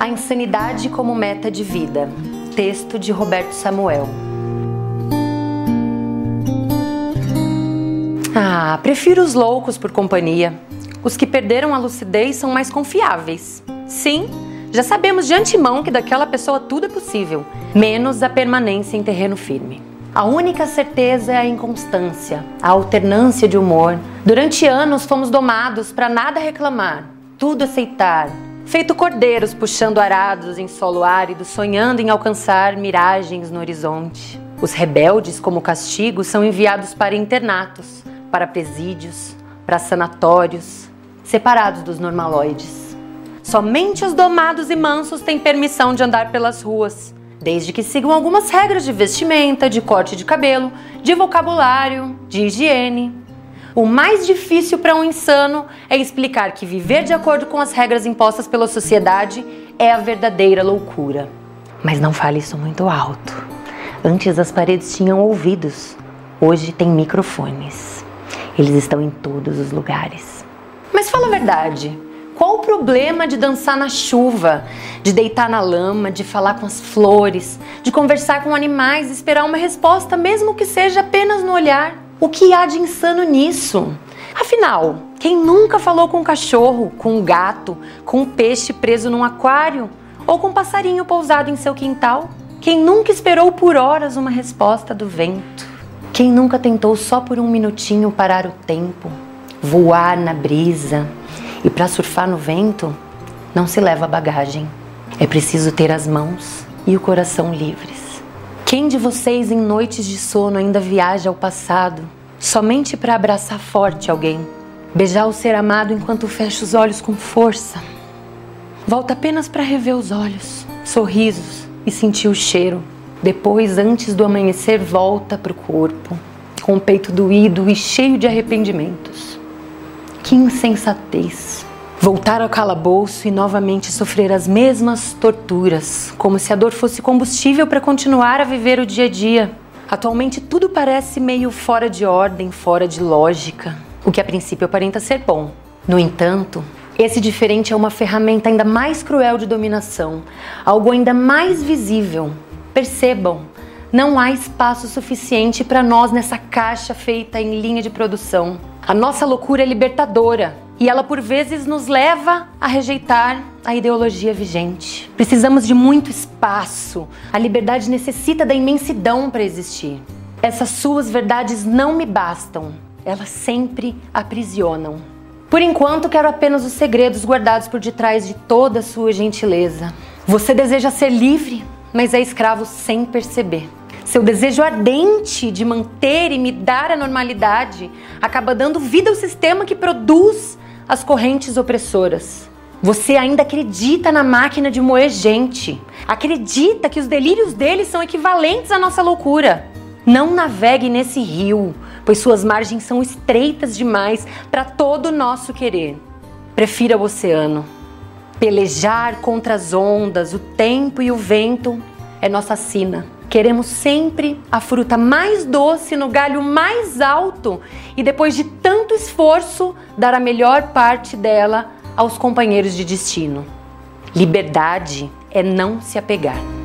A insanidade como meta de vida. Texto de Roberto Samuel. Ah, prefiro os loucos por companhia. Os que perderam a lucidez são mais confiáveis. Sim, já sabemos de antemão que daquela pessoa tudo é possível, menos a permanência em terreno firme. A única certeza é a inconstância, a alternância de humor. Durante anos fomos domados para nada reclamar, tudo aceitar, feito cordeiros puxando arados em solo árido, sonhando em alcançar miragens no horizonte. Os rebeldes, como castigo, são enviados para internatos, para presídios, para sanatórios, separados dos normaloides. Somente os domados e mansos têm permissão de andar pelas ruas, desde que sigam algumas regras de vestimenta, de corte de cabelo, de vocabulário, de higiene. O mais difícil para um insano é explicar que viver de acordo com as regras impostas pela sociedade é a verdadeira loucura. Mas não fale isso muito alto. Antes as paredes tinham ouvidos, hoje tem microfones. Eles estão em todos os lugares. Mas fala a verdade. Qual o problema de dançar na chuva, de deitar na lama, de falar com as flores, de conversar com animais esperar uma resposta, mesmo que seja apenas no olhar? O que há de insano nisso? Afinal, quem nunca falou com um cachorro, com um gato, com um peixe preso num aquário ou com um passarinho pousado em seu quintal? Quem nunca esperou por horas uma resposta do vento? Quem nunca tentou só por um minutinho parar o tempo, voar na brisa? E para surfar no vento, não se leva bagagem. É preciso ter as mãos e o coração livres. Quem de vocês em noites de sono ainda viaja ao passado, somente para abraçar forte alguém, beijar o ser amado enquanto fecha os olhos com força? Volta apenas para rever os olhos, sorrisos e sentir o cheiro. Depois, antes do amanhecer, volta para o corpo, com o peito doído e cheio de arrependimentos. Que insensatez! Voltar ao calabouço e novamente sofrer as mesmas torturas, como se a dor fosse combustível para continuar a viver o dia a dia. Atualmente tudo parece meio fora de ordem, fora de lógica, o que a princípio aparenta ser bom. No entanto, esse diferente é uma ferramenta ainda mais cruel de dominação, algo ainda mais visível. Percebam, não há espaço suficiente para nós nessa caixa feita em linha de produção. A nossa loucura é libertadora e ela por vezes nos leva a rejeitar a ideologia vigente. Precisamos de muito espaço. A liberdade necessita da imensidão para existir. Essas suas verdades não me bastam. Elas sempre aprisionam. Por enquanto, quero apenas os segredos guardados por detrás de toda sua gentileza. Você deseja ser livre, mas é escravo sem perceber. Seu desejo ardente de manter e me dar a normalidade acaba dando vida ao sistema que produz as correntes opressoras. Você ainda acredita na máquina de moer gente. Acredita que os delírios deles são equivalentes à nossa loucura. Não navegue nesse rio, pois suas margens são estreitas demais para todo o nosso querer. Prefira o oceano. Pelejar contra as ondas, o tempo e o vento é nossa sina. Queremos sempre a fruta mais doce no galho mais alto e depois de tanto esforço dar a melhor parte dela aos companheiros de destino. Liberdade é não se apegar.